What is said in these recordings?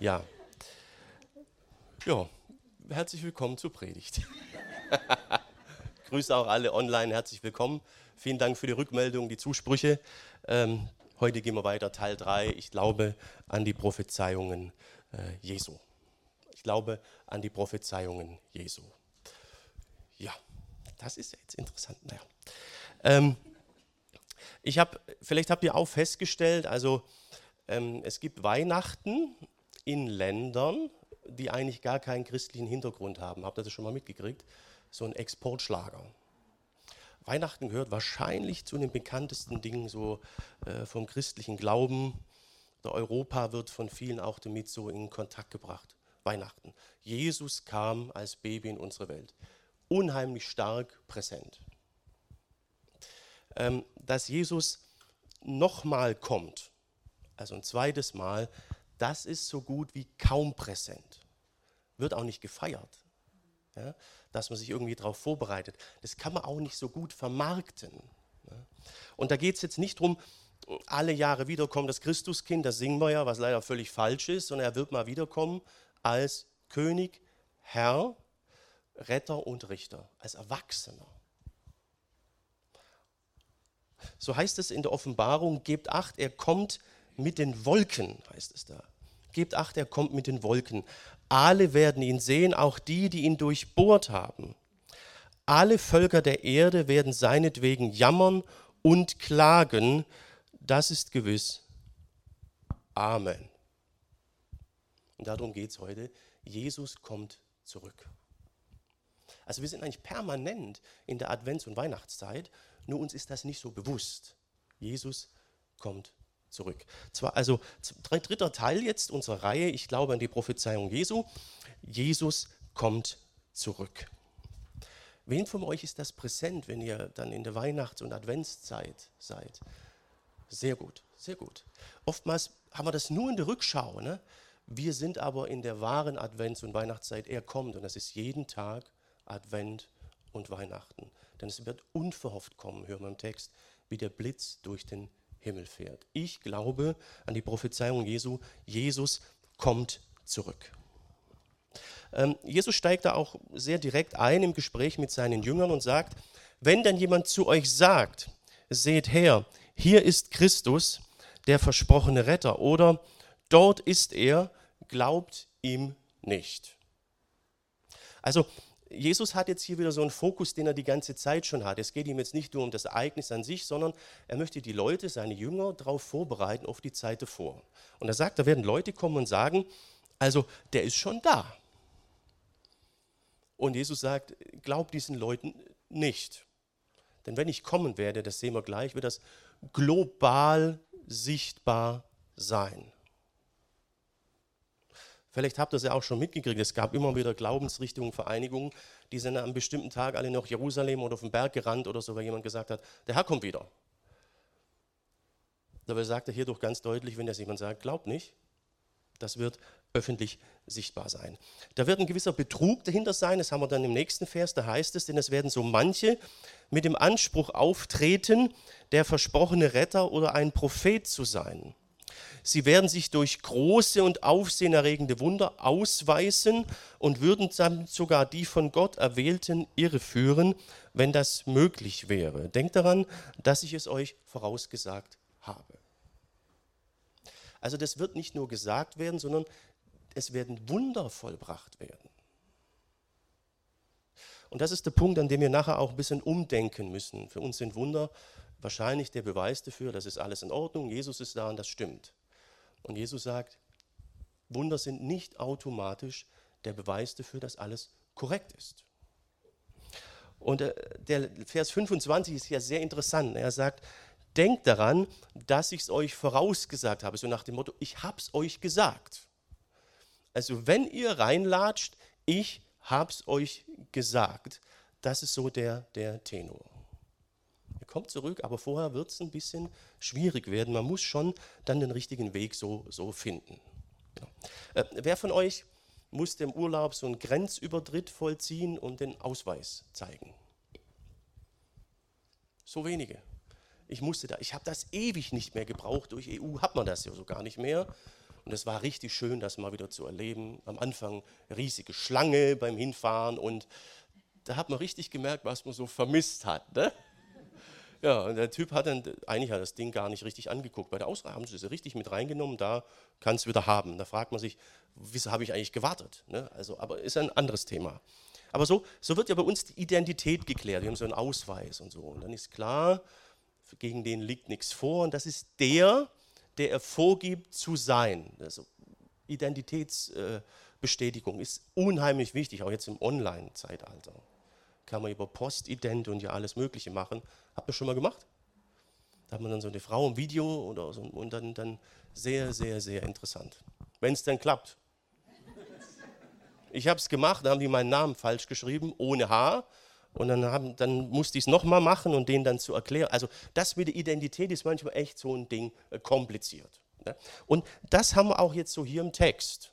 Ja. Ja, herzlich willkommen zur Predigt. Grüße auch alle online, herzlich willkommen. Vielen Dank für die Rückmeldung, die Zusprüche. Ähm, heute gehen wir weiter, Teil 3. Ich glaube an die Prophezeiungen äh, Jesu. Ich glaube an die Prophezeiungen Jesu. Ja, das ist jetzt interessant. Naja. Ähm, ich habe, vielleicht habt ihr auch festgestellt, also ähm, es gibt Weihnachten in Ländern, die eigentlich gar keinen christlichen Hintergrund haben. Habt ihr das schon mal mitgekriegt? So ein Exportschlager. Weihnachten gehört wahrscheinlich zu den bekanntesten Dingen so äh, vom christlichen Glauben. Der Europa wird von vielen auch damit so in Kontakt gebracht. Weihnachten. Jesus kam als Baby in unsere Welt. Unheimlich stark präsent. Ähm, dass Jesus nochmal kommt, also ein zweites Mal, das ist so gut wie kaum präsent. Wird auch nicht gefeiert, ja, dass man sich irgendwie darauf vorbereitet. Das kann man auch nicht so gut vermarkten. Ja. Und da geht es jetzt nicht darum, alle Jahre wiederkommen, das Christuskind, das singen wir ja, was leider völlig falsch ist, sondern er wird mal wiederkommen als König, Herr, Retter und Richter, als Erwachsener. So heißt es in der Offenbarung, gebt acht, er kommt mit den Wolken, heißt es da. Gebt acht, er kommt mit den Wolken. Alle werden ihn sehen, auch die, die ihn durchbohrt haben. Alle Völker der Erde werden seinetwegen jammern und klagen. Das ist gewiss. Amen. Und darum geht es heute. Jesus kommt zurück. Also wir sind eigentlich permanent in der Advents- und Weihnachtszeit, nur uns ist das nicht so bewusst. Jesus kommt zurück. Zwar also dritter Teil jetzt unserer Reihe, ich glaube an die Prophezeiung Jesu. Jesus kommt zurück. Wen von euch ist das präsent, wenn ihr dann in der Weihnachts- und Adventszeit seid? Sehr gut, sehr gut. Oftmals haben wir das nur in der Rückschau. Ne? Wir sind aber in der wahren Advents- und Weihnachtszeit. Er kommt und das ist jeden Tag Advent und Weihnachten. Denn es wird unverhofft kommen, hören wir im Text, wie der Blitz durch den Himmel fährt. Ich glaube an die Prophezeiung Jesu, Jesus kommt zurück. Ähm, Jesus steigt da auch sehr direkt ein im Gespräch mit seinen Jüngern und sagt, wenn dann jemand zu euch sagt, seht her, hier ist Christus, der versprochene Retter, oder dort ist er, glaubt ihm nicht. Also Jesus hat jetzt hier wieder so einen Fokus, den er die ganze Zeit schon hat. Es geht ihm jetzt nicht nur um das Ereignis an sich, sondern er möchte die Leute, seine Jünger, darauf vorbereiten, auf die Zeit davor. Und er sagt, da werden Leute kommen und sagen, also der ist schon da. Und Jesus sagt, glaubt diesen Leuten nicht. Denn wenn ich kommen werde, das sehen wir gleich, wird das global sichtbar sein. Vielleicht habt ihr es ja auch schon mitgekriegt, es gab immer wieder Glaubensrichtungen, Vereinigungen, die sind an einem bestimmten Tag alle nach Jerusalem oder auf den Berg gerannt oder so, weil jemand gesagt hat, der Herr kommt wieder. Dabei sagt er hier doch ganz deutlich, wenn das jemand sagt, glaubt nicht, das wird öffentlich sichtbar sein. Da wird ein gewisser Betrug dahinter sein, das haben wir dann im nächsten Vers, da heißt es, denn es werden so manche mit dem Anspruch auftreten, der versprochene Retter oder ein Prophet zu sein. Sie werden sich durch große und aufsehenerregende Wunder ausweisen und würden dann sogar die von Gott Erwählten irreführen, wenn das möglich wäre. Denkt daran, dass ich es euch vorausgesagt habe. Also das wird nicht nur gesagt werden, sondern es werden Wunder vollbracht werden. Und das ist der Punkt, an dem wir nachher auch ein bisschen umdenken müssen. Für uns sind Wunder wahrscheinlich der Beweis dafür, dass es alles in Ordnung, Jesus ist da und das stimmt. Und Jesus sagt, Wunder sind nicht automatisch der Beweis dafür, dass alles korrekt ist. Und äh, der Vers 25 ist ja sehr interessant. Er sagt, denkt daran, dass ich es euch vorausgesagt habe. So nach dem Motto, ich habe es euch gesagt. Also wenn ihr reinlatscht, ich habe es euch gesagt. Das ist so der, der Tenor kommt zurück, aber vorher wird es ein bisschen schwierig werden. Man muss schon dann den richtigen Weg so, so finden. Ja. Äh, wer von euch musste im Urlaub so einen Grenzübertritt vollziehen und den Ausweis zeigen? So wenige. Ich musste da, ich habe das ewig nicht mehr gebraucht. Durch EU hat man das ja so gar nicht mehr. Und Und es war richtig schön, das mal wieder zu erleben. Am Anfang riesige Schlange beim Hinfahren und da hat man richtig gemerkt, was man so vermisst hat. Ne? Ja, und der Typ hat dann, eigentlich hat das Ding gar nicht richtig angeguckt. Bei der Ausreise haben sie es richtig mit reingenommen, da kann es wieder haben. Da fragt man sich, wieso habe ich eigentlich gewartet? Ne? Also, aber ist ein anderes Thema. Aber so, so wird ja bei uns die Identität geklärt. Wir haben so einen Ausweis und so. Und dann ist klar, gegen den liegt nichts vor. Und das ist der, der er vorgibt zu sein. Also Identitätsbestätigung ist unheimlich wichtig, auch jetzt im Online-Zeitalter. Kann man über Postident und ja alles Mögliche machen. Habt ihr schon mal gemacht? Da hat man dann so eine Frau im Video oder so und dann, dann sehr, sehr, sehr interessant. Wenn es dann klappt. Ich habe es gemacht, da haben die meinen Namen falsch geschrieben, ohne H. Und dann, haben, dann musste ich es nochmal machen und denen dann zu erklären. Also das mit der Identität ist manchmal echt so ein Ding äh, kompliziert. Ne? Und das haben wir auch jetzt so hier im Text.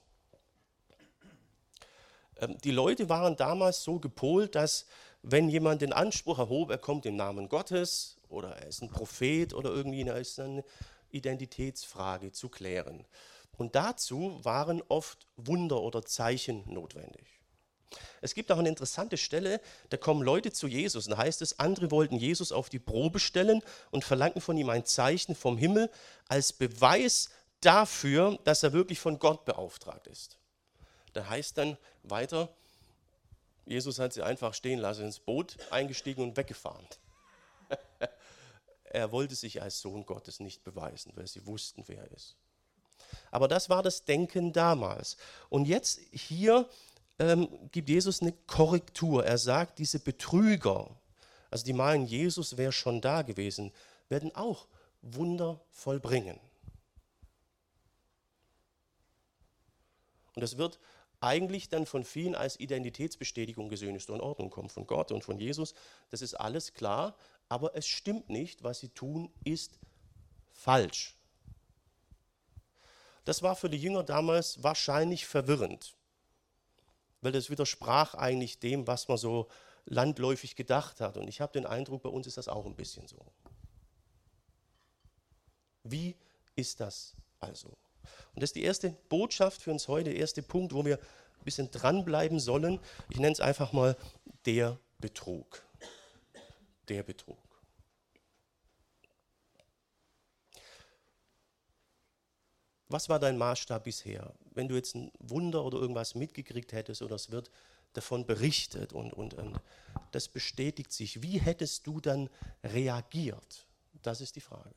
Ähm, die Leute waren damals so gepolt, dass wenn jemand den Anspruch erhob, er kommt im Namen Gottes oder er ist ein Prophet oder irgendwie, da ist eine Identitätsfrage zu klären. Und dazu waren oft Wunder oder Zeichen notwendig. Es gibt auch eine interessante Stelle, da kommen Leute zu Jesus und da heißt es, andere wollten Jesus auf die Probe stellen und verlangten von ihm ein Zeichen vom Himmel als Beweis dafür, dass er wirklich von Gott beauftragt ist. Da heißt dann weiter, Jesus hat sie einfach stehen lassen, ins Boot eingestiegen und weggefahren. er wollte sich als Sohn Gottes nicht beweisen, weil sie wussten, wer er ist. Aber das war das Denken damals. Und jetzt hier ähm, gibt Jesus eine Korrektur. Er sagt, diese Betrüger, also die meinen, Jesus wäre schon da gewesen, werden auch Wunder vollbringen. Und das wird eigentlich dann von vielen als Identitätsbestätigung gesehen, ist in Ordnung, kommt von Gott und von Jesus. Das ist alles klar, aber es stimmt nicht, was sie tun, ist falsch. Das war für die Jünger damals wahrscheinlich verwirrend, weil das widersprach eigentlich dem, was man so landläufig gedacht hat. Und ich habe den Eindruck, bei uns ist das auch ein bisschen so. Wie ist das also? Und das ist die erste Botschaft für uns heute, der erste Punkt, wo wir ein bisschen dranbleiben sollen. Ich nenne es einfach mal der Betrug. Der Betrug. Was war dein Maßstab bisher? Wenn du jetzt ein Wunder oder irgendwas mitgekriegt hättest oder es wird davon berichtet und, und, und das bestätigt sich, wie hättest du dann reagiert? Das ist die Frage.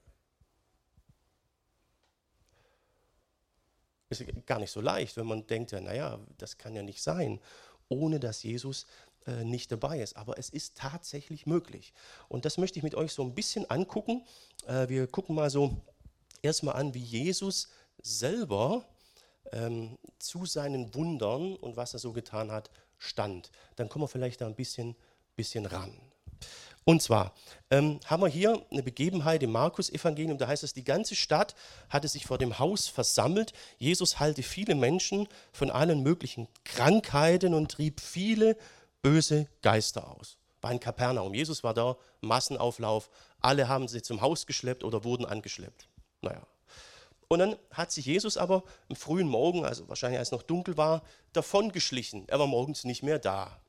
Ist gar nicht so leicht, wenn man denkt, ja, naja, das kann ja nicht sein, ohne dass Jesus äh, nicht dabei ist. Aber es ist tatsächlich möglich. Und das möchte ich mit euch so ein bisschen angucken. Äh, wir gucken mal so erstmal an, wie Jesus selber ähm, zu seinen Wundern und was er so getan hat, stand. Dann kommen wir vielleicht da ein bisschen, bisschen ran. Und zwar ähm, haben wir hier eine Begebenheit im Markus-Evangelium, da heißt es, die ganze Stadt hatte sich vor dem Haus versammelt. Jesus heilte viele Menschen von allen möglichen Krankheiten und trieb viele böse Geister aus. War in Kapernaum. Jesus war da, Massenauflauf. Alle haben sie zum Haus geschleppt oder wurden angeschleppt. Naja. Und dann hat sich Jesus aber am frühen Morgen, also wahrscheinlich als es noch dunkel war, davongeschlichen. Er war morgens nicht mehr da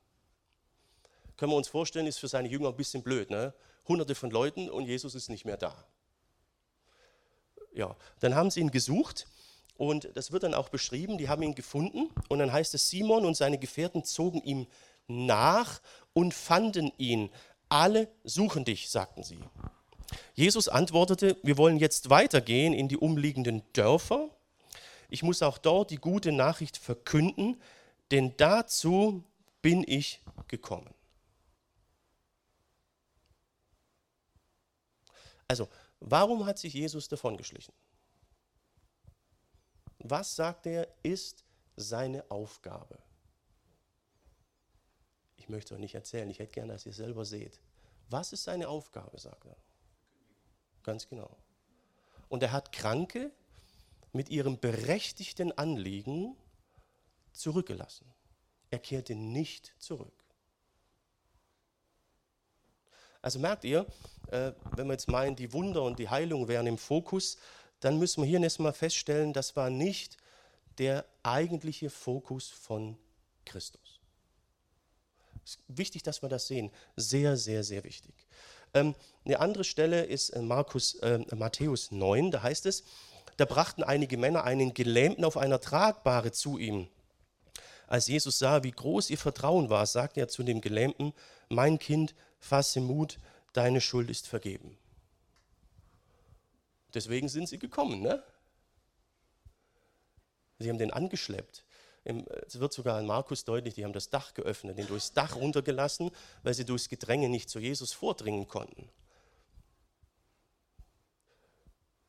können wir uns vorstellen, ist für seine Jünger ein bisschen blöd. Ne? Hunderte von Leuten und Jesus ist nicht mehr da. Ja, dann haben sie ihn gesucht und das wird dann auch beschrieben. Die haben ihn gefunden und dann heißt es, Simon und seine Gefährten zogen ihm nach und fanden ihn. Alle suchen dich, sagten sie. Jesus antwortete, wir wollen jetzt weitergehen in die umliegenden Dörfer. Ich muss auch dort die gute Nachricht verkünden, denn dazu bin ich gekommen. Also, warum hat sich Jesus davongeschlichen? Was sagt er, ist seine Aufgabe? Ich möchte es euch nicht erzählen, ich hätte gerne, dass ihr selber seht. Was ist seine Aufgabe, sagt er? Ganz genau. Und er hat Kranke mit ihrem berechtigten Anliegen zurückgelassen. Er kehrte nicht zurück. Also merkt ihr, äh, wenn wir jetzt meinen, die Wunder und die Heilung wären im Fokus, dann müssen wir hier erstmal feststellen, das war nicht der eigentliche Fokus von Christus. Wichtig, dass wir das sehen. Sehr, sehr, sehr wichtig. Ähm, eine andere Stelle ist äh, Markus, äh, Matthäus 9, da heißt es, da brachten einige Männer einen Gelähmten auf einer Tragbare zu ihm. Als Jesus sah, wie groß ihr Vertrauen war, sagte er zu dem Gelähmten, mein Kind, fasse Mut, deine Schuld ist vergeben. Deswegen sind sie gekommen. Ne? Sie haben den angeschleppt. Es wird sogar in Markus deutlich, die haben das Dach geöffnet, den durchs Dach runtergelassen, weil sie durchs Gedränge nicht zu Jesus vordringen konnten.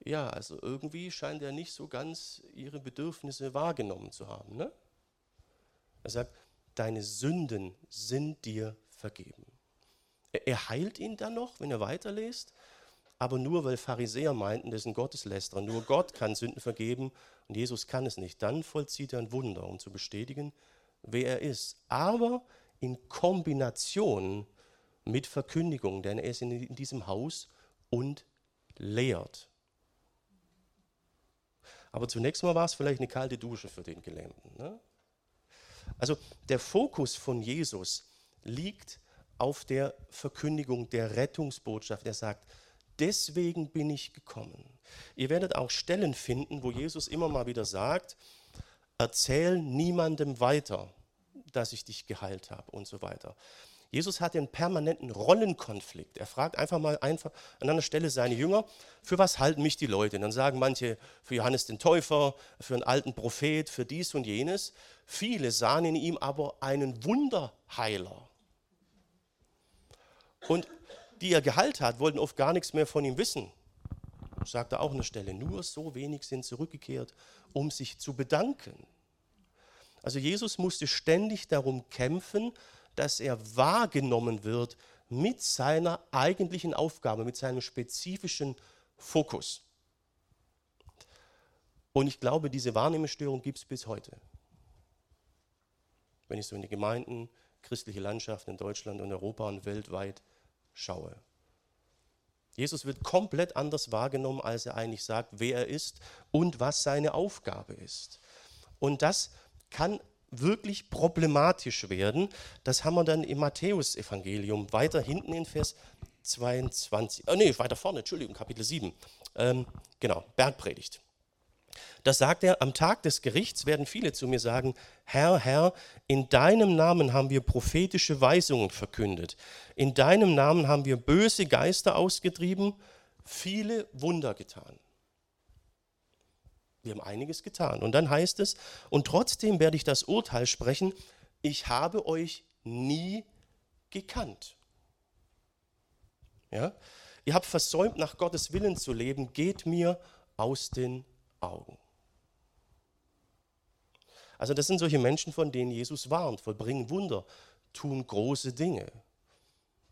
Ja, also irgendwie scheint er nicht so ganz ihre Bedürfnisse wahrgenommen zu haben. Ne? Er sagt, deine Sünden sind dir vergeben. Er heilt ihn dann noch, wenn er weiterliest, aber nur weil Pharisäer meinten, das ist ein Gotteslästerer. Nur Gott kann Sünden vergeben und Jesus kann es nicht. Dann vollzieht er ein Wunder, um zu bestätigen, wer er ist. Aber in Kombination mit Verkündigung, denn er ist in diesem Haus und lehrt. Aber zunächst mal war es vielleicht eine kalte Dusche für den Gelähmten. Ne? Also der Fokus von Jesus liegt auf der Verkündigung der Rettungsbotschaft. Er sagt, deswegen bin ich gekommen. Ihr werdet auch Stellen finden, wo Jesus immer mal wieder sagt, erzähl niemandem weiter, dass ich dich geheilt habe und so weiter. Jesus hat einen permanenten Rollenkonflikt. Er fragt einfach mal einfach an einer Stelle seine Jünger, für was halten mich die Leute? Und dann sagen manche, für Johannes den Täufer, für einen alten Prophet, für dies und jenes. Viele sahen in ihm aber einen Wunderheiler. Und die er geheilt hat, wollten oft gar nichts mehr von ihm wissen. Sagt er auch an der Stelle, nur so wenig sind zurückgekehrt, um sich zu bedanken. Also Jesus musste ständig darum kämpfen, dass er wahrgenommen wird mit seiner eigentlichen Aufgabe, mit seinem spezifischen Fokus. Und ich glaube, diese Wahrnehmungsstörung gibt es bis heute. Wenn ich so in die Gemeinden, christliche Landschaft in Deutschland und Europa und weltweit schaue. Jesus wird komplett anders wahrgenommen, als er eigentlich sagt, wer er ist und was seine Aufgabe ist. Und das kann wirklich problematisch werden. Das haben wir dann im Matthäusevangelium weiter hinten in Vers 22. Oh nee, weiter vorne, Entschuldigung, Kapitel 7. Ähm, genau, Bergpredigt. Da sagt er, am Tag des Gerichts werden viele zu mir sagen, Herr, Herr, in deinem Namen haben wir prophetische Weisungen verkündet. In deinem Namen haben wir böse Geister ausgetrieben, viele Wunder getan. Wir haben einiges getan. Und dann heißt es, und trotzdem werde ich das Urteil sprechen, ich habe euch nie gekannt. Ja? Ihr habt versäumt, nach Gottes Willen zu leben, geht mir aus den Augen. Also das sind solche Menschen, von denen Jesus warnt, vollbringen Wunder, tun große Dinge.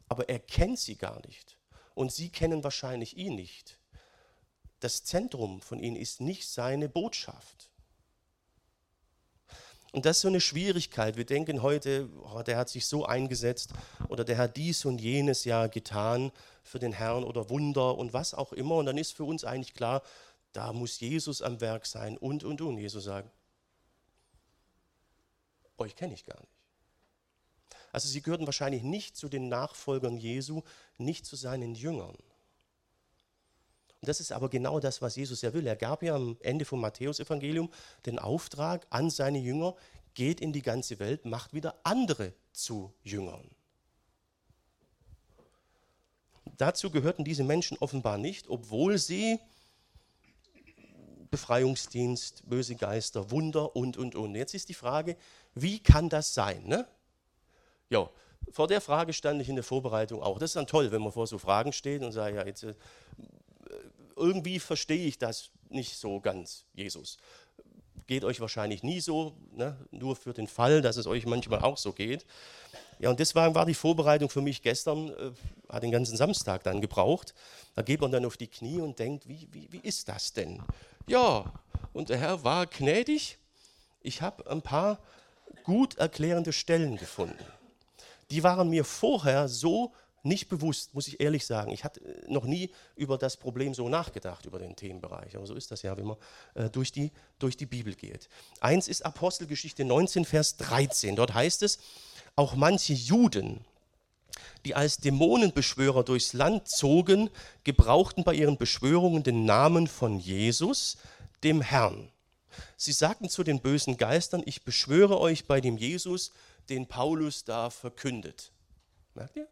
Aber er kennt sie gar nicht. Und sie kennen wahrscheinlich ihn nicht das Zentrum von ihnen ist nicht seine Botschaft. Und das ist so eine Schwierigkeit. Wir denken heute, oh, der hat sich so eingesetzt oder der hat dies und jenes ja getan für den Herrn oder Wunder und was auch immer. Und dann ist für uns eigentlich klar, da muss Jesus am Werk sein und, und, und. Jesus sagt, euch kenne ich gar nicht. Also sie gehörten wahrscheinlich nicht zu den Nachfolgern Jesu, nicht zu seinen Jüngern. Und das ist aber genau das, was Jesus ja will. Er gab ja am Ende vom Matthäusevangelium den Auftrag an seine Jünger, geht in die ganze Welt, macht wieder andere zu Jüngern. Dazu gehörten diese Menschen offenbar nicht, obwohl sie Befreiungsdienst, böse Geister, Wunder und, und, und. Jetzt ist die Frage, wie kann das sein? Ne? Ja, vor der Frage stand ich in der Vorbereitung auch. Das ist dann toll, wenn man vor so Fragen steht und sagt, ja, jetzt äh, irgendwie verstehe ich das nicht so ganz, Jesus. Geht euch wahrscheinlich nie so, ne? nur für den Fall, dass es euch manchmal auch so geht. Ja, und war, war die Vorbereitung für mich gestern, äh, hat den ganzen Samstag dann gebraucht. Da geht man dann auf die Knie und denkt, wie, wie, wie ist das denn? Ja, und der Herr war gnädig. Ich habe ein paar gut erklärende Stellen gefunden. Die waren mir vorher so nicht bewusst, muss ich ehrlich sagen. Ich hatte noch nie über das Problem so nachgedacht, über den Themenbereich. Aber so ist das ja, wenn man äh, durch, die, durch die Bibel geht. Eins ist Apostelgeschichte 19, Vers 13. Dort heißt es, auch manche Juden, die als Dämonenbeschwörer durchs Land zogen, gebrauchten bei ihren Beschwörungen den Namen von Jesus, dem Herrn. Sie sagten zu den bösen Geistern, ich beschwöre euch bei dem Jesus, den Paulus da verkündet. Merkt ihr?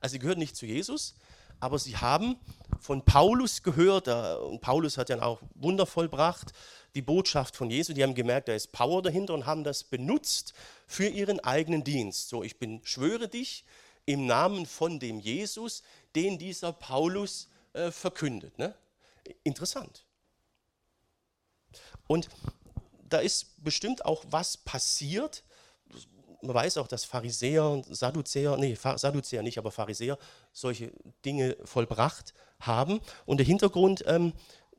Also sie gehören nicht zu Jesus, aber sie haben von Paulus gehört, und Paulus hat dann auch Wunder vollbracht, die Botschaft von Jesus, die haben gemerkt, da ist Power dahinter und haben das benutzt für ihren eigenen Dienst. So, ich bin, schwöre dich im Namen von dem Jesus, den dieser Paulus äh, verkündet. Ne? Interessant. Und da ist bestimmt auch was passiert. Man weiß auch, dass Pharisäer und Sadduzäer, nee, Sadduzäer nicht, aber Pharisäer solche Dinge vollbracht haben. Und der Hintergrund ähm,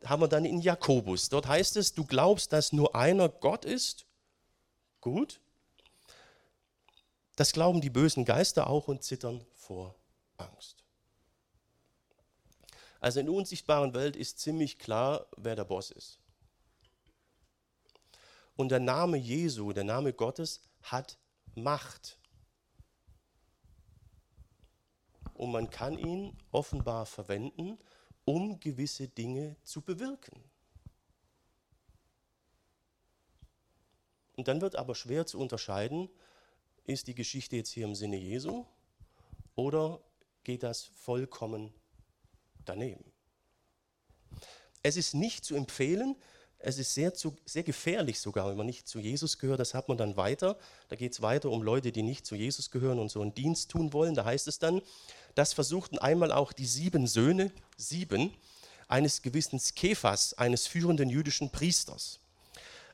haben wir dann in Jakobus. Dort heißt es, du glaubst, dass nur einer Gott ist. Gut. Das glauben die bösen Geister auch und zittern vor Angst. Also in der unsichtbaren Welt ist ziemlich klar, wer der Boss ist. Und der Name Jesu, der Name Gottes, hat Macht. Und man kann ihn offenbar verwenden, um gewisse Dinge zu bewirken. Und dann wird aber schwer zu unterscheiden, ist die Geschichte jetzt hier im Sinne Jesu oder geht das vollkommen daneben? Es ist nicht zu empfehlen, es ist sehr, zu, sehr gefährlich sogar, wenn man nicht zu Jesus gehört. Das hat man dann weiter. Da geht es weiter um Leute, die nicht zu Jesus gehören und so einen Dienst tun wollen. Da heißt es dann, das versuchten einmal auch die sieben Söhne, sieben, eines gewissen Skephas, eines führenden jüdischen Priesters.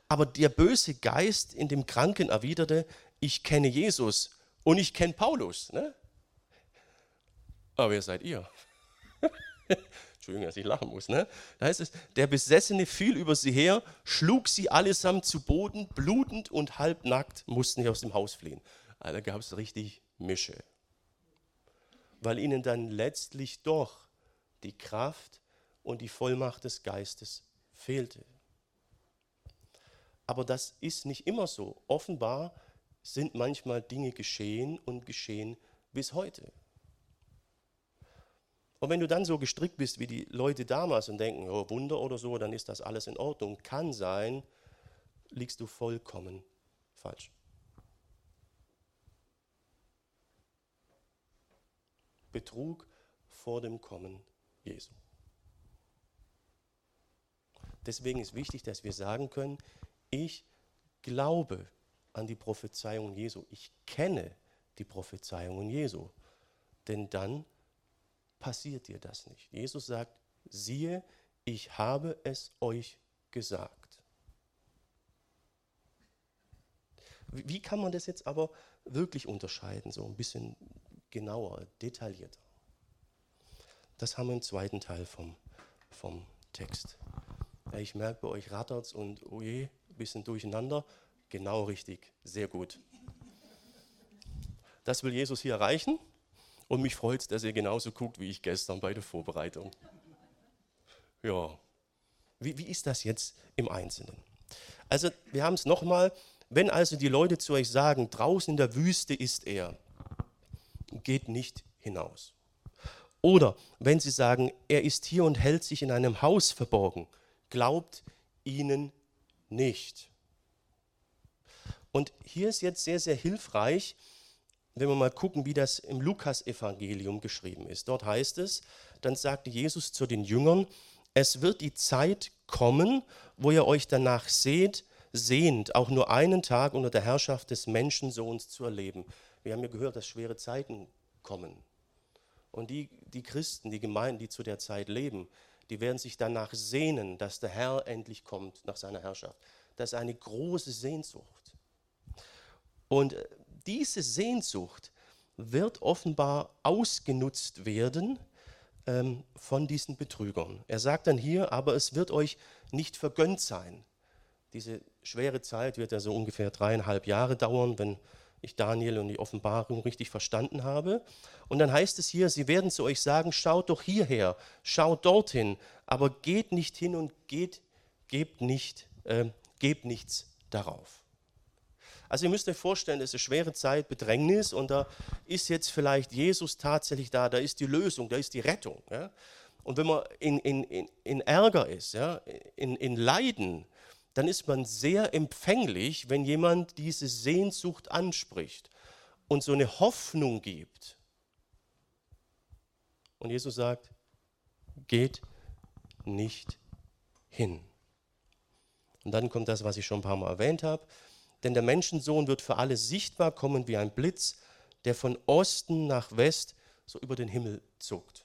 Aber der böse Geist in dem Kranken erwiderte, ich kenne Jesus und ich kenne Paulus. Ne? Aber wer seid ihr? Entschuldigung, dass ich lachen muss. Ne? Da heißt es, der Besessene fiel über sie her, schlug sie allesamt zu Boden, blutend und halbnackt mussten sie aus dem Haus fliehen. Also da gab es richtig Mische. Weil ihnen dann letztlich doch die Kraft und die Vollmacht des Geistes fehlte. Aber das ist nicht immer so. Offenbar sind manchmal Dinge geschehen und geschehen bis heute. Und wenn du dann so gestrickt bist wie die Leute damals und denken, oh, Wunder oder so, dann ist das alles in Ordnung, kann sein, liegst du vollkommen falsch. Betrug vor dem Kommen Jesu. Deswegen ist wichtig, dass wir sagen können, ich glaube an die Prophezeiungen Jesu. Ich kenne die Prophezeiungen Jesu. Denn dann passiert dir das nicht. Jesus sagt, siehe, ich habe es euch gesagt. Wie kann man das jetzt aber wirklich unterscheiden, so ein bisschen genauer, detaillierter? Das haben wir im zweiten Teil vom, vom Text. Ich merke, bei euch rattert es und oh ein bisschen durcheinander. Genau richtig, sehr gut. Das will Jesus hier erreichen. Und mich freut dass ihr genauso guckt wie ich gestern bei der Vorbereitung. Ja, wie, wie ist das jetzt im Einzelnen? Also wir haben es nochmal, wenn also die Leute zu euch sagen, draußen in der Wüste ist er, geht nicht hinaus. Oder wenn sie sagen, er ist hier und hält sich in einem Haus verborgen, glaubt ihnen nicht. Und hier ist jetzt sehr, sehr hilfreich, wenn wir mal gucken, wie das im Lukas-Evangelium geschrieben ist. Dort heißt es, dann sagte Jesus zu den Jüngern, es wird die Zeit kommen, wo ihr euch danach seht, sehnt, auch nur einen Tag unter der Herrschaft des Menschensohns zu erleben. Wir haben ja gehört, dass schwere Zeiten kommen. Und die, die Christen, die Gemeinden, die zu der Zeit leben, die werden sich danach sehnen, dass der Herr endlich kommt nach seiner Herrschaft. Das ist eine große Sehnsucht. Und äh, diese Sehnsucht wird offenbar ausgenutzt werden ähm, von diesen Betrügern. Er sagt dann hier, aber es wird euch nicht vergönnt sein. Diese schwere Zeit wird ja so ungefähr dreieinhalb Jahre dauern, wenn ich Daniel und die Offenbarung richtig verstanden habe. Und dann heißt es hier, sie werden zu euch sagen, schaut doch hierher, schaut dorthin, aber geht nicht hin und geht, gebt, nicht, äh, gebt nichts darauf. Also ihr müsst euch vorstellen, es ist eine schwere Zeit, Bedrängnis und da ist jetzt vielleicht Jesus tatsächlich da, da ist die Lösung, da ist die Rettung. Ja? Und wenn man in, in, in Ärger ist, ja, in, in Leiden, dann ist man sehr empfänglich, wenn jemand diese Sehnsucht anspricht und so eine Hoffnung gibt. Und Jesus sagt, geht nicht hin. Und dann kommt das, was ich schon ein paar Mal erwähnt habe. Denn der Menschensohn wird für alle sichtbar kommen wie ein Blitz, der von Osten nach West so über den Himmel zuckt.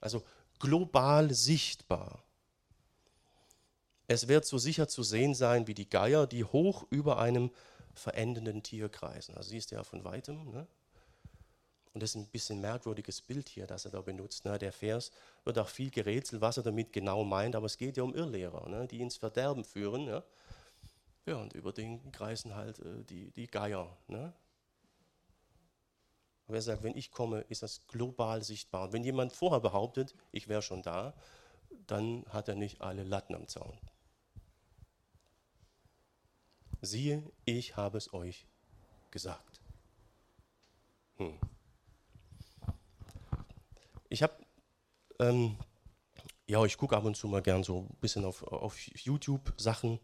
Also global sichtbar. Es wird so sicher zu sehen sein wie die Geier, die hoch über einem verendenden Tier kreisen. Also siehst du ja von weitem. Ne? Und das ist ein bisschen merkwürdiges Bild hier, das er da benutzt. Ne? Der Vers wird auch viel gerätselt, was er damit genau meint, aber es geht ja um Irrlehrer, ne? die ins Verderben führen. Ja? Ja, und über den kreisen halt äh, die, die Geier. Ne? Und er sagt, wenn ich komme, ist das global sichtbar. Und wenn jemand vorher behauptet, ich wäre schon da, dann hat er nicht alle Latten am Zaun. Siehe, ich habe es euch gesagt. Hm. Ich habe, ähm, ja, ich gucke ab und zu mal gern so ein bisschen auf, auf YouTube Sachen,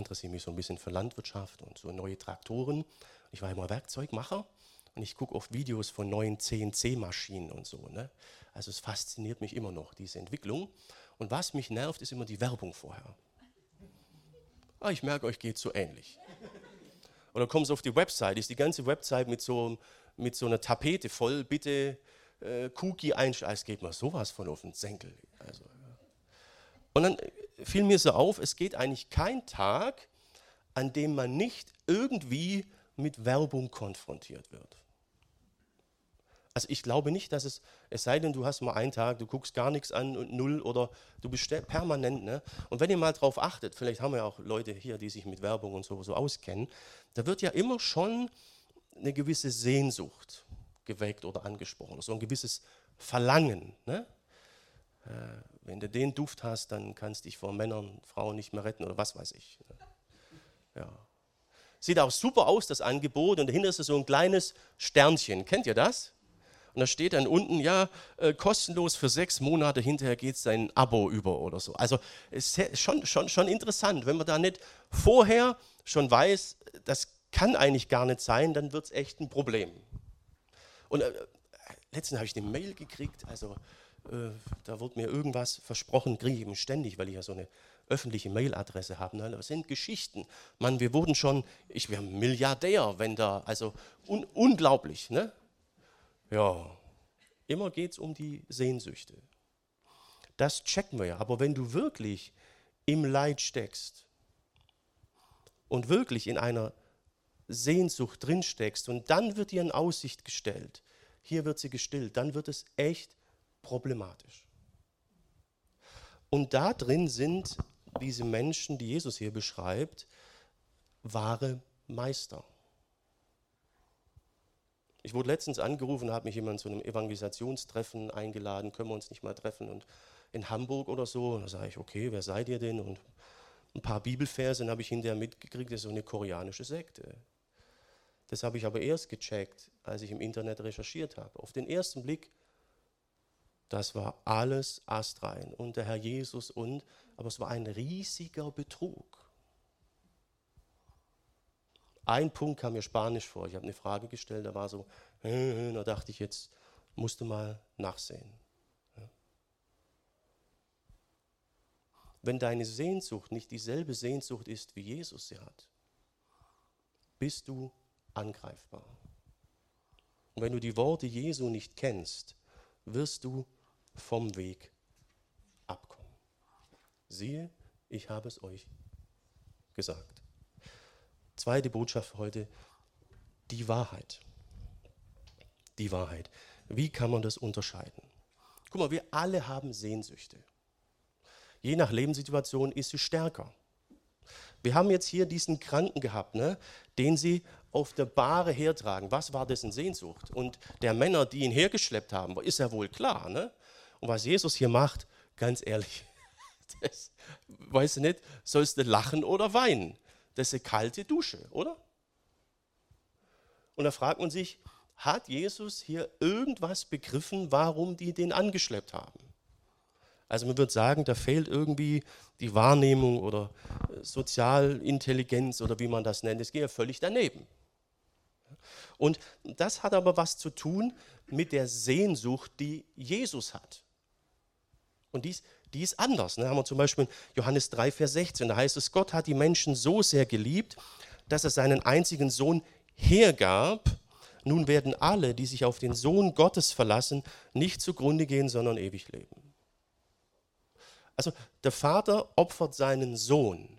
interessiere mich so ein bisschen für Landwirtschaft und so neue Traktoren. Ich war immer Werkzeugmacher und ich gucke oft Videos von neuen CNC-Maschinen und so. Ne? Also es fasziniert mich immer noch, diese Entwicklung. Und was mich nervt, ist immer die Werbung vorher. Ah, ich merke, euch geht so ähnlich. Oder kommen Sie auf die Website, ist die ganze Website mit so, mit so einer Tapete voll, bitte äh, Cookie einstellen. Es geht mir sowas von auf den Senkel. Also. Und dann fiel mir so auf, es geht eigentlich kein Tag, an dem man nicht irgendwie mit Werbung konfrontiert wird. Also ich glaube nicht, dass es, es sei denn, du hast mal einen Tag, du guckst gar nichts an und null oder du bist permanent. Ne? Und wenn ihr mal drauf achtet, vielleicht haben wir ja auch Leute hier, die sich mit Werbung und so, so auskennen, da wird ja immer schon eine gewisse Sehnsucht geweckt oder angesprochen, so ein gewisses Verlangen. Ne? Wenn du den Duft hast, dann kannst du dich vor Männern, Frauen nicht mehr retten oder was weiß ich. Ne? Ja. Sieht auch super aus, das Angebot, und dahinter ist so ein kleines Sternchen. Kennt ihr das? Und da steht dann unten, ja, äh, kostenlos für sechs Monate, hinterher geht es dein Abo über oder so. Also ist schon, schon, schon interessant, wenn man da nicht vorher schon weiß, das kann eigentlich gar nicht sein, dann wird es echt ein Problem. Und äh, letztens habe ich eine Mail gekriegt, also äh, da wurde mir irgendwas versprochen, kriege ich eben ständig, weil ich ja so eine öffentliche Mailadresse habe. Ne? Das sind Geschichten. Mann, wir wurden schon, ich wäre Milliardär, wenn da, also un, unglaublich. Ne? Ja, immer geht es um die Sehnsüchte. Das checken wir ja. Aber wenn du wirklich im Leid steckst und wirklich in einer Sehnsucht drin steckst und dann wird dir in Aussicht gestellt, hier wird sie gestillt, dann wird es echt problematisch. Und da drin sind diese Menschen, die Jesus hier beschreibt, wahre Meister. Ich wurde letztens angerufen, habe mich jemand zu einem Evangelisationstreffen eingeladen, können wir uns nicht mal treffen und in Hamburg oder so. Und da sage ich, okay, wer seid ihr denn? Und ein paar Bibelverse habe ich hinterher mitgekriegt, das ist so eine koreanische Sekte. Das habe ich aber erst gecheckt, als ich im Internet recherchiert habe. Auf den ersten Blick, das war alles astrein und der Herr Jesus und, aber es war ein riesiger Betrug. Ein Punkt kam mir spanisch vor. Ich habe eine Frage gestellt, da war so, da dachte ich, jetzt musste mal nachsehen. Wenn deine Sehnsucht nicht dieselbe Sehnsucht ist, wie Jesus sie hat, bist du angreifbar. Und wenn du die Worte Jesu nicht kennst, wirst du vom Weg abkommen. Siehe, ich habe es euch gesagt. Zweite Botschaft heute, die Wahrheit. Die Wahrheit. Wie kann man das unterscheiden? Guck mal, wir alle haben Sehnsüchte. Je nach Lebenssituation ist sie stärker. Wir haben jetzt hier diesen Kranken gehabt, ne, den sie auf der Bahre hertragen. Was war dessen Sehnsucht? Und der Männer, die ihn hergeschleppt haben, ist ja wohl klar. Ne? Und was Jesus hier macht, ganz ehrlich, das, weißt du nicht, sollst du lachen oder weinen? Das ist eine kalte Dusche, oder? Und da fragt man sich, hat Jesus hier irgendwas begriffen, warum die den angeschleppt haben? Also man würde sagen, da fehlt irgendwie die Wahrnehmung oder äh, Sozialintelligenz oder wie man das nennt. Es geht ja völlig daneben. Und das hat aber was zu tun mit der Sehnsucht, die Jesus hat. Und dies, die ist anders. Da ne? haben wir zum Beispiel Johannes 3, Vers 16. Da heißt es, Gott hat die Menschen so sehr geliebt, dass er seinen einzigen Sohn hergab. Nun werden alle, die sich auf den Sohn Gottes verlassen, nicht zugrunde gehen, sondern ewig leben. Also der Vater opfert seinen Sohn.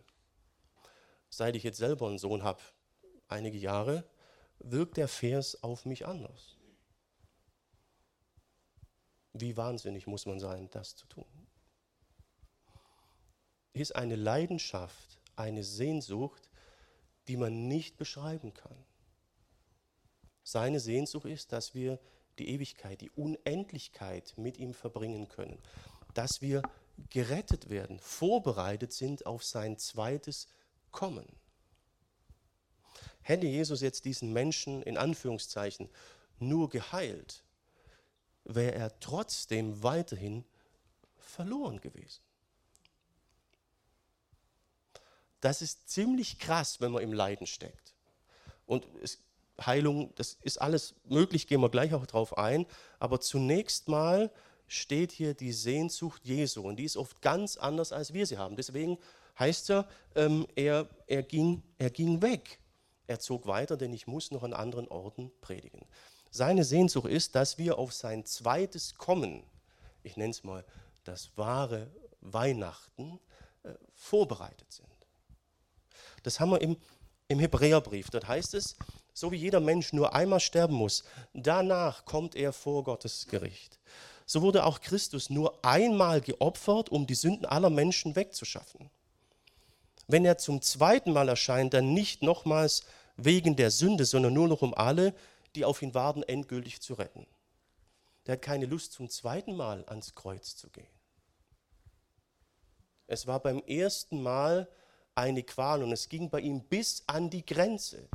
Seit ich jetzt selber einen Sohn habe, einige Jahre, wirkt der Vers auf mich anders. Wie wahnsinnig muss man sein, das zu tun? Ist eine Leidenschaft, eine Sehnsucht, die man nicht beschreiben kann. Seine Sehnsucht ist, dass wir die Ewigkeit, die Unendlichkeit mit ihm verbringen können, dass wir gerettet werden, vorbereitet sind auf sein zweites Kommen. Hätte Jesus jetzt diesen Menschen in Anführungszeichen nur geheilt, wäre er trotzdem weiterhin verloren gewesen. Das ist ziemlich krass, wenn man im Leiden steckt. Und es, Heilung, das ist alles möglich, gehen wir gleich auch drauf ein. Aber zunächst mal steht hier die Sehnsucht Jesu und die ist oft ganz anders, als wir sie haben. Deswegen heißt ja, ähm, er, er, ging, er ging weg. Er zog weiter, denn ich muss noch an anderen Orten predigen. Seine Sehnsucht ist, dass wir auf sein zweites Kommen, ich nenne es mal das wahre Weihnachten, äh, vorbereitet sind. Das haben wir im, im Hebräerbrief. Dort heißt es, so wie jeder Mensch nur einmal sterben muss, danach kommt er vor Gottes Gericht. So wurde auch Christus nur einmal geopfert, um die Sünden aller Menschen wegzuschaffen. Wenn er zum zweiten Mal erscheint, dann nicht nochmals wegen der Sünde, sondern nur noch um alle, die auf ihn warten, endgültig zu retten. Der hat keine Lust, zum zweiten Mal ans Kreuz zu gehen. Es war beim ersten Mal eine Qual und es ging bei ihm bis an die Grenze.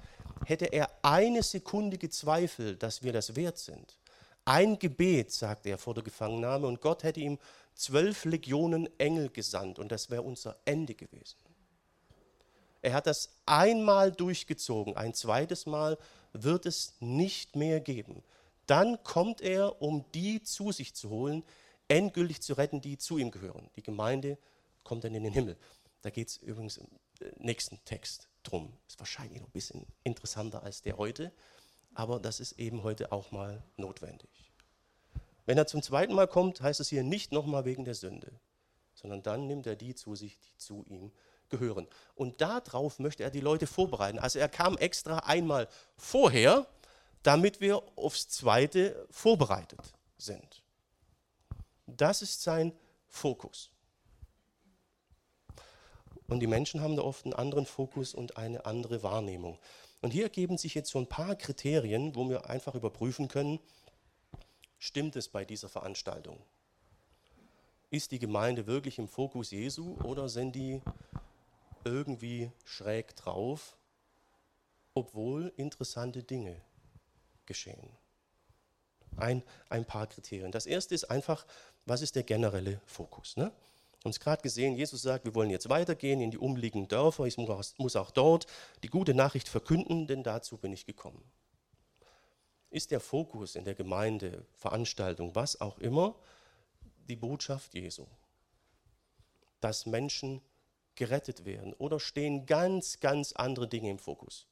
Hätte er eine Sekunde gezweifelt, dass wir das wert sind, ein Gebet, sagt er vor der Gefangennahme, und Gott hätte ihm zwölf Legionen Engel gesandt und das wäre unser Ende gewesen. Er hat das einmal durchgezogen, ein zweites Mal wird es nicht mehr geben. Dann kommt er, um die zu sich zu holen, endgültig zu retten, die zu ihm gehören. Die Gemeinde kommt dann in den Himmel. Da geht es übrigens im äh, nächsten Text drum. Ist wahrscheinlich noch ein bisschen interessanter als der heute, aber das ist eben heute auch mal notwendig. Wenn er zum zweiten Mal kommt, heißt es hier nicht nochmal wegen der Sünde, sondern dann nimmt er die zu sich, die zu ihm gehören. Und darauf möchte er die Leute vorbereiten. Also er kam extra einmal vorher, damit wir aufs zweite vorbereitet sind. Das ist sein Fokus. Und die Menschen haben da oft einen anderen Fokus und eine andere Wahrnehmung. Und hier ergeben sich jetzt so ein paar Kriterien, wo wir einfach überprüfen können, stimmt es bei dieser Veranstaltung? Ist die Gemeinde wirklich im Fokus Jesu oder sind die irgendwie schräg drauf, obwohl interessante Dinge geschehen? Ein, ein paar Kriterien. Das erste ist einfach, was ist der generelle Fokus? Ne? uns gerade gesehen, Jesus sagt, wir wollen jetzt weitergehen in die umliegenden Dörfer. Ich muss auch dort die gute Nachricht verkünden, denn dazu bin ich gekommen. Ist der Fokus in der Gemeinde, Veranstaltung, was auch immer, die Botschaft Jesu? Dass Menschen gerettet werden oder stehen ganz, ganz andere Dinge im Fokus?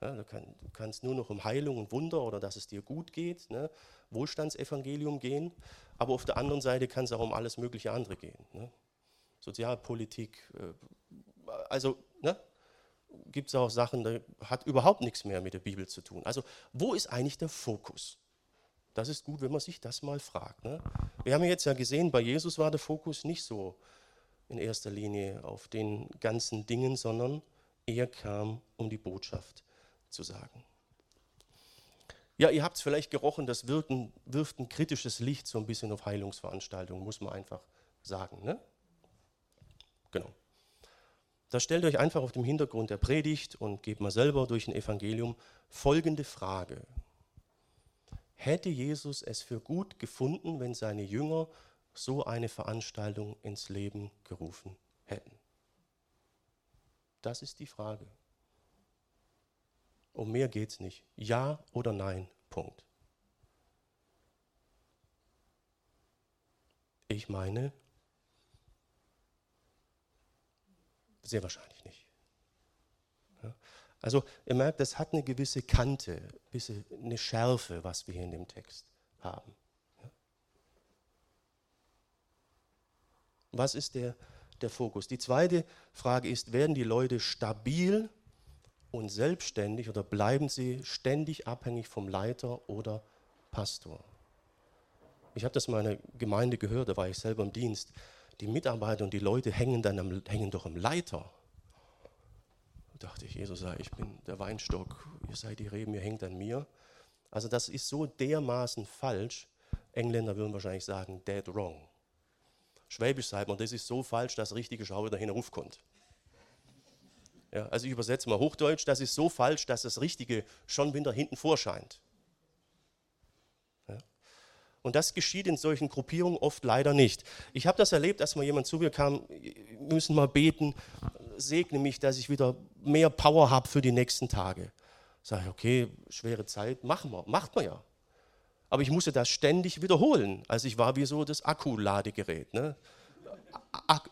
Ja, du, kann, du, kannst nur noch um Heilung und Wunder oder dass es dir gut geht, ne? Wohlstandsevangelium gehen, aber auf der anderen Seite kann es auch um alles mögliche andere gehen. Ne? Sozialpolitik, äh, also ne? gibt es auch Sachen, die hat überhaupt nichts mehr mit der Bibel zu tun. Also wo ist eigentlich der Fokus? Das ist gut, wenn man sich das mal fragt. Ne? Wir haben jetzt ja gesehen, bei Jesus war der Fokus nicht so in erster Linie auf den ganzen Dingen, sondern er kam, um die Botschaft zu sagen. Ja, ihr habt es vielleicht gerochen, das wirkt ein, wirft ein kritisches Licht so ein bisschen auf Heilungsveranstaltungen, muss man einfach sagen. Ne? Genau. Da stellt euch einfach auf dem Hintergrund der Predigt und gebt mal selber durch ein Evangelium folgende Frage. Hätte Jesus es für gut gefunden, wenn seine Jünger so eine Veranstaltung ins Leben gerufen hätten? Das ist die Frage. Um mehr geht es nicht. Ja oder nein. Punkt. Ich meine, sehr wahrscheinlich nicht. Also ihr merkt, das hat eine gewisse Kante, eine Schärfe, was wir hier in dem Text haben. Ja? Was ist der, der Fokus? Die zweite Frage ist, werden die Leute stabil und selbstständig oder bleiben sie ständig abhängig vom Leiter oder Pastor? Ich habe das mal in einer Gemeinde gehört, da war ich selber im Dienst. Die Mitarbeiter und die Leute hängen dann am, hängen doch am Leiter. Da dachte ich, Jesus sei, ich bin der Weinstock, ihr seid die Reben, ihr hängt an mir. Also das ist so dermaßen falsch. Engländer würden wahrscheinlich sagen, dead wrong. Schwäbisch sagt man, das ist so falsch, dass richtige Schau wieder hinaufkommt. Ja, also ich übersetze mal Hochdeutsch, das ist so falsch, dass das Richtige schon wieder hinten vorscheint. Ja. Und das geschieht in solchen Gruppierungen oft leider nicht. Ich habe das erlebt, als mal jemand zu mir kam, wir müssen mal beten, segne mich, dass ich wieder mehr Power habe für die nächsten Tage. Sage ich, okay, schwere Zeit, machen wir, macht man ja. Aber ich musste das ständig wiederholen. Also ich war wie so das Akkuladegerät, ne?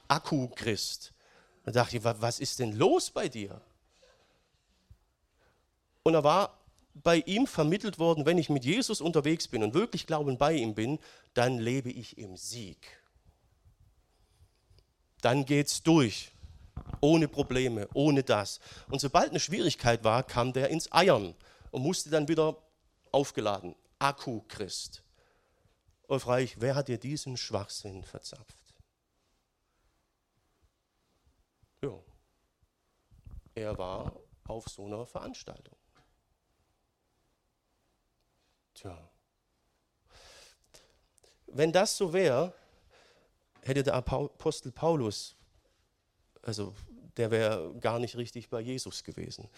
Akku-Christ. Da dachte ich, was ist denn los bei dir? Und da war bei ihm vermittelt worden, wenn ich mit Jesus unterwegs bin und wirklich glauben bei ihm bin, dann lebe ich im Sieg. Dann geht's durch, ohne Probleme, ohne das. Und sobald eine Schwierigkeit war, kam der ins Eiern und musste dann wieder aufgeladen. Akku Christ. Und frage ich, wer hat dir diesen Schwachsinn verzapft? Ja. Er war auf so einer Veranstaltung. Tja. Wenn das so wäre, hätte der Apostel Paulus, also der wäre gar nicht richtig bei Jesus gewesen.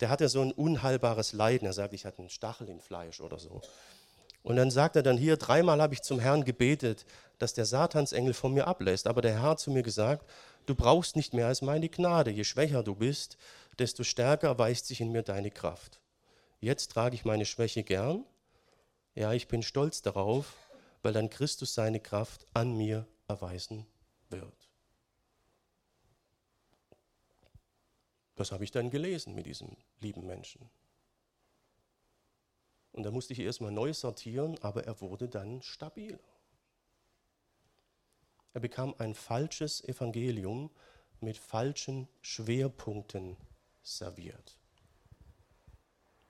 Der hatte so ein unheilbares Leiden. Er sagt, ich hatte einen Stachel im Fleisch oder so. Und dann sagt er dann hier, dreimal habe ich zum Herrn gebetet, dass der Satansengel von mir ablässt. Aber der Herr hat zu mir gesagt, du brauchst nicht mehr als meine Gnade. Je schwächer du bist, desto stärker erweist sich in mir deine Kraft. Jetzt trage ich meine Schwäche gern. Ja, ich bin stolz darauf, weil dann Christus seine Kraft an mir erweisen wird. Das habe ich dann gelesen mit diesem lieben Menschen. Und da musste ich erstmal neu sortieren, aber er wurde dann stabiler. Er bekam ein falsches Evangelium mit falschen Schwerpunkten serviert.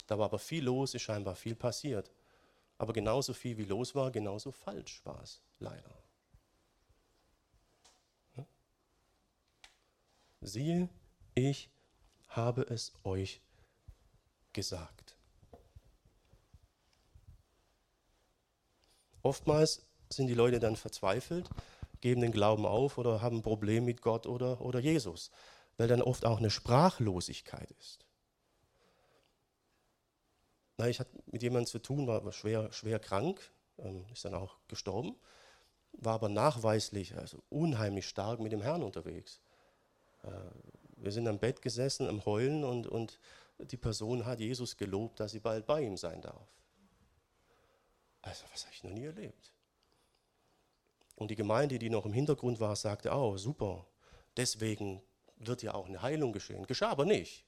Da war aber viel los, ist scheinbar viel passiert. Aber genauso viel wie los war, genauso falsch war es leider. Siehe, ich habe es euch gesagt. Oftmals sind die Leute dann verzweifelt, geben den Glauben auf oder haben ein Problem mit Gott oder, oder Jesus, weil dann oft auch eine Sprachlosigkeit ist. Na, ich hatte mit jemandem zu tun, war schwer, schwer krank, ähm, ist dann auch gestorben, war aber nachweislich, also unheimlich stark mit dem Herrn unterwegs. Wir sind am Bett gesessen, am Heulen und, und die Person hat Jesus gelobt, dass sie bald bei ihm sein darf. Also, was habe ich noch nie erlebt. Und die Gemeinde, die noch im Hintergrund war, sagte, oh, super, deswegen wird ja auch eine Heilung geschehen. Geschah aber nicht.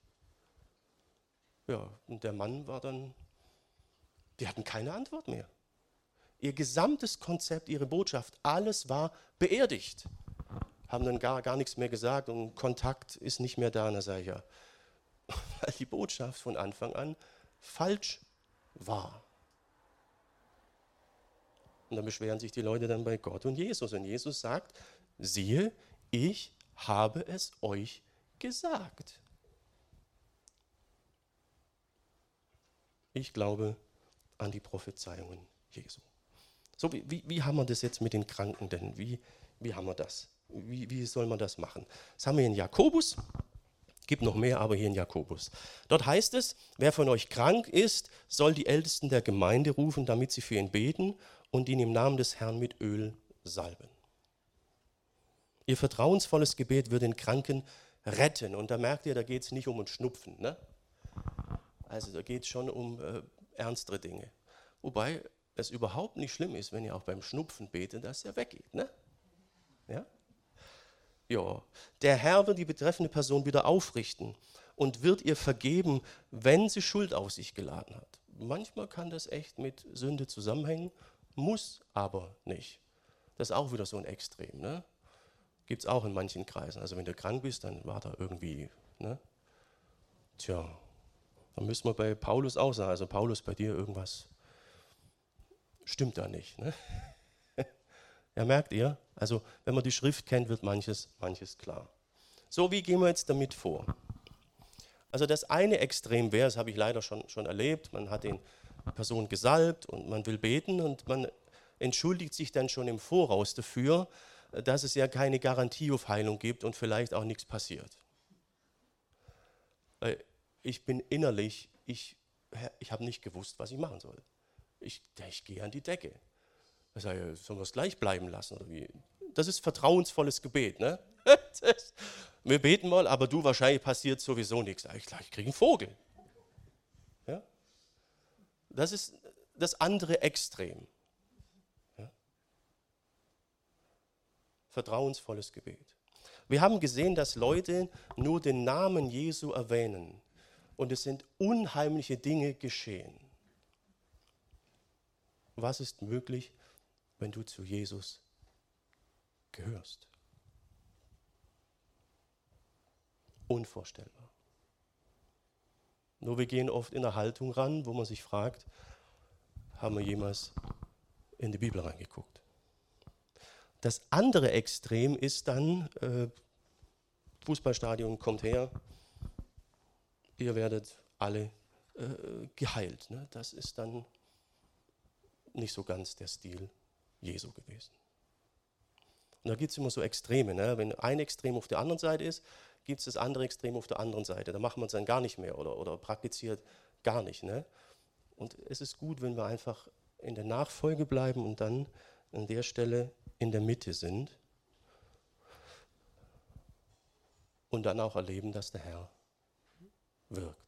Ja, und der Mann war dann, die hatten keine Antwort mehr. Ihr gesamtes Konzept, ihre Botschaft, alles war beerdigt. Haben dann gar, gar nichts mehr gesagt und Kontakt ist nicht mehr da. Und da sage ich ja, weil die Botschaft von Anfang an falsch war. Und dann beschweren sich die Leute dann bei Gott und Jesus. Und Jesus sagt, siehe, ich habe es euch gesagt. Ich glaube an die Prophezeiungen Jesu. So, wie, wie, wie haben wir das jetzt mit den Kranken denn? Wie, wie haben wir das? Wie, wie soll man das machen? Das haben wir in Jakobus. Gibt noch mehr, aber hier in Jakobus. Dort heißt es, wer von euch krank ist, soll die Ältesten der Gemeinde rufen, damit sie für ihn beten und ihn im Namen des Herrn mit Öl salben. Ihr vertrauensvolles Gebet wird den Kranken retten. Und da merkt ihr, da geht es nicht um ein Schnupfen. Ne? Also da geht es schon um äh, ernstere Dinge. Wobei es überhaupt nicht schlimm ist, wenn ihr auch beim Schnupfen betet, dass er weggeht. Ne? Ja? Ja, der Herr wird die betreffende Person wieder aufrichten und wird ihr vergeben, wenn sie Schuld auf sich geladen hat. Manchmal kann das echt mit Sünde zusammenhängen, muss aber nicht. Das ist auch wieder so ein Extrem. Ne? Gibt es auch in manchen Kreisen. Also wenn du krank bist, dann war da irgendwie, ne? Tja, dann müssen wir bei Paulus auch sagen, also Paulus, bei dir irgendwas stimmt da nicht. Ne? Ja, merkt ihr? Also wenn man die Schrift kennt, wird manches, manches klar. So, wie gehen wir jetzt damit vor? Also das eine Extrem wäre, das habe ich leider schon, schon erlebt, man hat den Person gesalbt und man will beten und man entschuldigt sich dann schon im Voraus dafür, dass es ja keine Garantie auf Heilung gibt und vielleicht auch nichts passiert. Ich bin innerlich, ich, ich habe nicht gewusst, was ich machen soll. Ich, ich gehe an die Decke. Ich sage, sollen wir es gleich bleiben lassen? Das ist vertrauensvolles Gebet. Ne? Das, wir beten mal, aber du, wahrscheinlich passiert sowieso nichts. Ich, ich kriege einen Vogel. Ja? Das ist das andere Extrem. vertrauensvolles Gebet. Wir haben gesehen, dass Leute nur den Namen Jesu erwähnen und es sind unheimliche Dinge geschehen. Was ist möglich, wenn du zu Jesus gehörst? Unvorstellbar. Nur wir gehen oft in eine Haltung ran, wo man sich fragt, haben wir jemals in die Bibel reingeguckt? Das andere Extrem ist dann, äh, Fußballstadion kommt her, ihr werdet alle äh, geheilt. Ne? Das ist dann nicht so ganz der Stil Jesu gewesen. Und da gibt es immer so Extreme. Ne? Wenn ein Extrem auf der anderen Seite ist, gibt es das andere Extrem auf der anderen Seite. Da macht man es dann gar nicht mehr oder, oder praktiziert gar nicht. Ne? Und es ist gut, wenn wir einfach in der Nachfolge bleiben und dann an der Stelle in der Mitte sind und dann auch erleben, dass der Herr wirkt.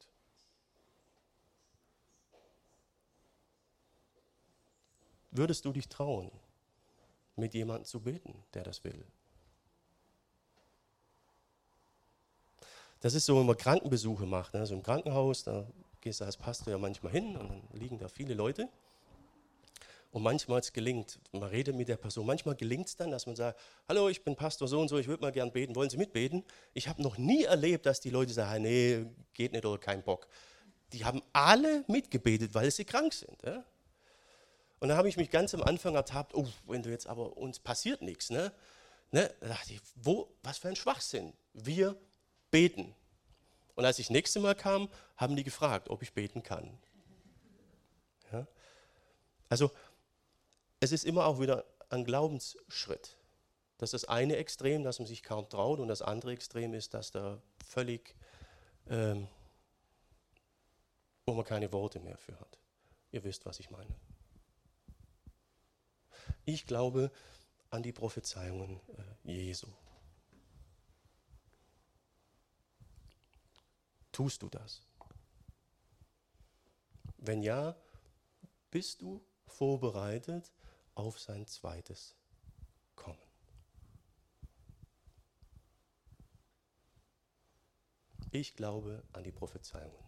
Würdest du dich trauen, mit jemandem zu beten, der das will? Das ist so, wenn man Krankenbesuche macht. Ne? So im Krankenhaus, da gehst du als Pastor ja manchmal hin und dann liegen da viele Leute. Und manchmal es gelingt, man redet mit der Person, manchmal gelingt es dann, dass man sagt, hallo, ich bin Pastor so und so, ich würde mal gern beten, wollen Sie mitbeten? Ich habe noch nie erlebt, dass die Leute sagen, nee, geht nicht oder kein Bock. Die haben alle mitgebetet, weil sie krank sind. Ja? Und dann habe ich mich ganz am Anfang ertappt, oh, wenn du jetzt aber, uns passiert nichts. Ne? Ne? Da dachte ich, wo, was für ein Schwachsinn. Wir beten. Und als ich nächste Mal kam, haben die gefragt, ob ich beten kann. Ja? Also es ist immer auch wieder ein Glaubensschritt. Das ist das eine Extrem, dass man sich kaum traut, und das andere Extrem ist, dass da völlig, ähm, wo man keine Worte mehr für hat. Ihr wisst, was ich meine. Ich glaube an die Prophezeiungen äh, Jesu. Tust du das? Wenn ja, bist du vorbereitet auf sein zweites Kommen. Ich glaube an die Prophezeiungen